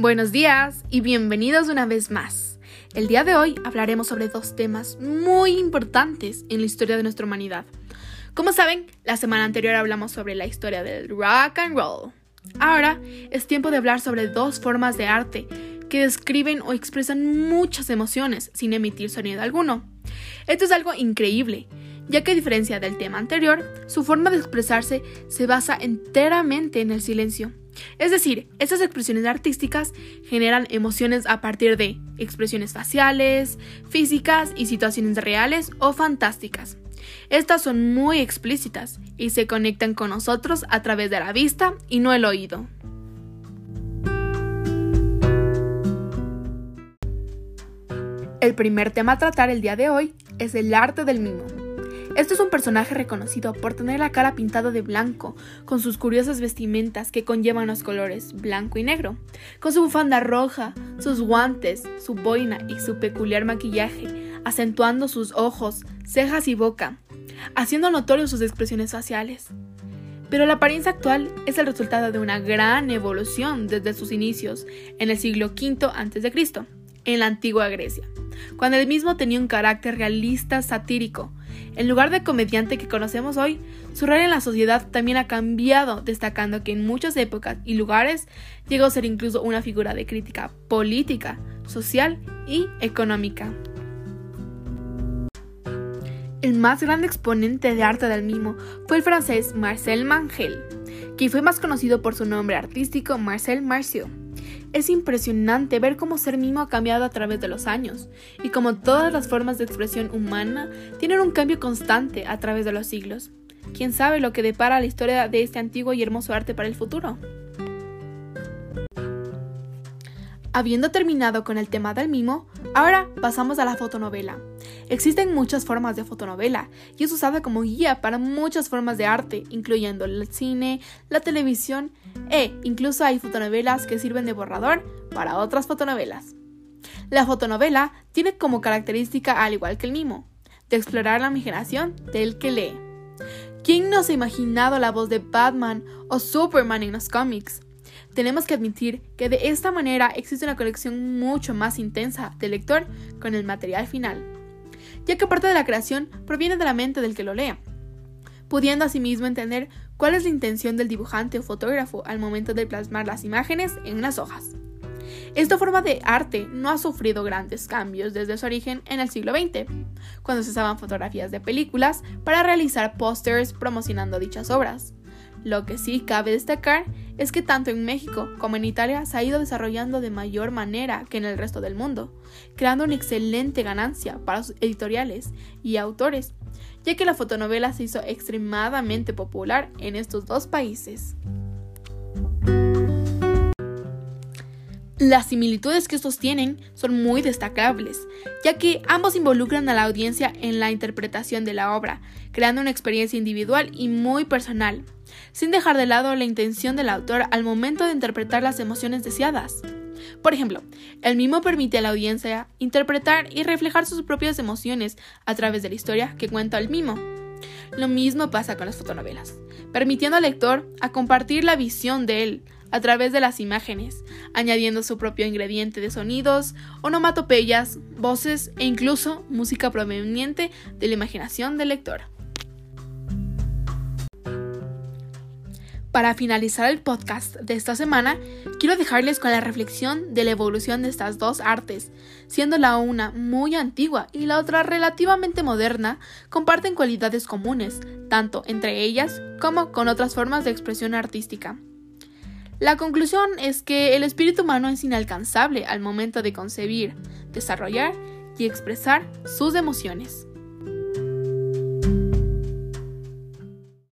Buenos días y bienvenidos una vez más. El día de hoy hablaremos sobre dos temas muy importantes en la historia de nuestra humanidad. Como saben, la semana anterior hablamos sobre la historia del rock and roll. Ahora es tiempo de hablar sobre dos formas de arte que describen o expresan muchas emociones sin emitir sonido alguno. Esto es algo increíble, ya que a diferencia del tema anterior, su forma de expresarse se basa enteramente en el silencio. Es decir, estas expresiones artísticas generan emociones a partir de expresiones faciales, físicas y situaciones reales o fantásticas. Estas son muy explícitas y se conectan con nosotros a través de la vista y no el oído. El primer tema a tratar el día de hoy es el arte del mimo. Este es un personaje reconocido por tener la cara pintada de blanco, con sus curiosas vestimentas que conllevan los colores blanco y negro, con su bufanda roja, sus guantes, su boina y su peculiar maquillaje, acentuando sus ojos, cejas y boca, haciendo notorios sus expresiones faciales. Pero la apariencia actual es el resultado de una gran evolución desde sus inicios en el siglo V a.C., en la antigua Grecia, cuando el mismo tenía un carácter realista satírico, en lugar de comediante que conocemos hoy, su rol en la sociedad también ha cambiado, destacando que en muchas épocas y lugares llegó a ser incluso una figura de crítica política, social y económica. El más grande exponente de arte del mimo fue el francés Marcel Mangel, quien fue más conocido por su nombre artístico Marcel Marceau. Es impresionante ver cómo ser mimo ha cambiado a través de los años y cómo todas las formas de expresión humana tienen un cambio constante a través de los siglos. ¿Quién sabe lo que depara la historia de este antiguo y hermoso arte para el futuro? Habiendo terminado con el tema del mimo, ahora pasamos a la fotonovela. Existen muchas formas de fotonovela y es usada como guía para muchas formas de arte, incluyendo el cine, la televisión e incluso hay fotonovelas que sirven de borrador para otras fotonovelas. La fotonovela tiene como característica, al igual que el mimo, de explorar la imaginación del que lee. ¿Quién no se ha imaginado la voz de Batman o Superman en los cómics? tenemos que admitir que de esta manera existe una conexión mucho más intensa del lector con el material final, ya que parte de la creación proviene de la mente del que lo lea, pudiendo asimismo entender cuál es la intención del dibujante o fotógrafo al momento de plasmar las imágenes en las hojas. Esta forma de arte no ha sufrido grandes cambios desde su origen en el siglo XX, cuando se usaban fotografías de películas para realizar pósters promocionando dichas obras. Lo que sí cabe destacar es que tanto en México como en Italia se ha ido desarrollando de mayor manera que en el resto del mundo, creando una excelente ganancia para sus editoriales y autores, ya que la fotonovela se hizo extremadamente popular en estos dos países. Las similitudes que estos tienen son muy destacables, ya que ambos involucran a la audiencia en la interpretación de la obra, creando una experiencia individual y muy personal, sin dejar de lado la intención del autor al momento de interpretar las emociones deseadas. Por ejemplo, el mimo permite a la audiencia interpretar y reflejar sus propias emociones a través de la historia que cuenta el mimo. Lo mismo pasa con las fotonovelas, permitiendo al lector a compartir la visión de él a través de las imágenes, añadiendo su propio ingrediente de sonidos, onomatopeyas, voces e incluso música proveniente de la imaginación del lector. Para finalizar el podcast de esta semana, quiero dejarles con la reflexión de la evolución de estas dos artes, siendo la una muy antigua y la otra relativamente moderna, comparten cualidades comunes, tanto entre ellas como con otras formas de expresión artística. La conclusión es que el espíritu humano es inalcanzable al momento de concebir, desarrollar y expresar sus emociones.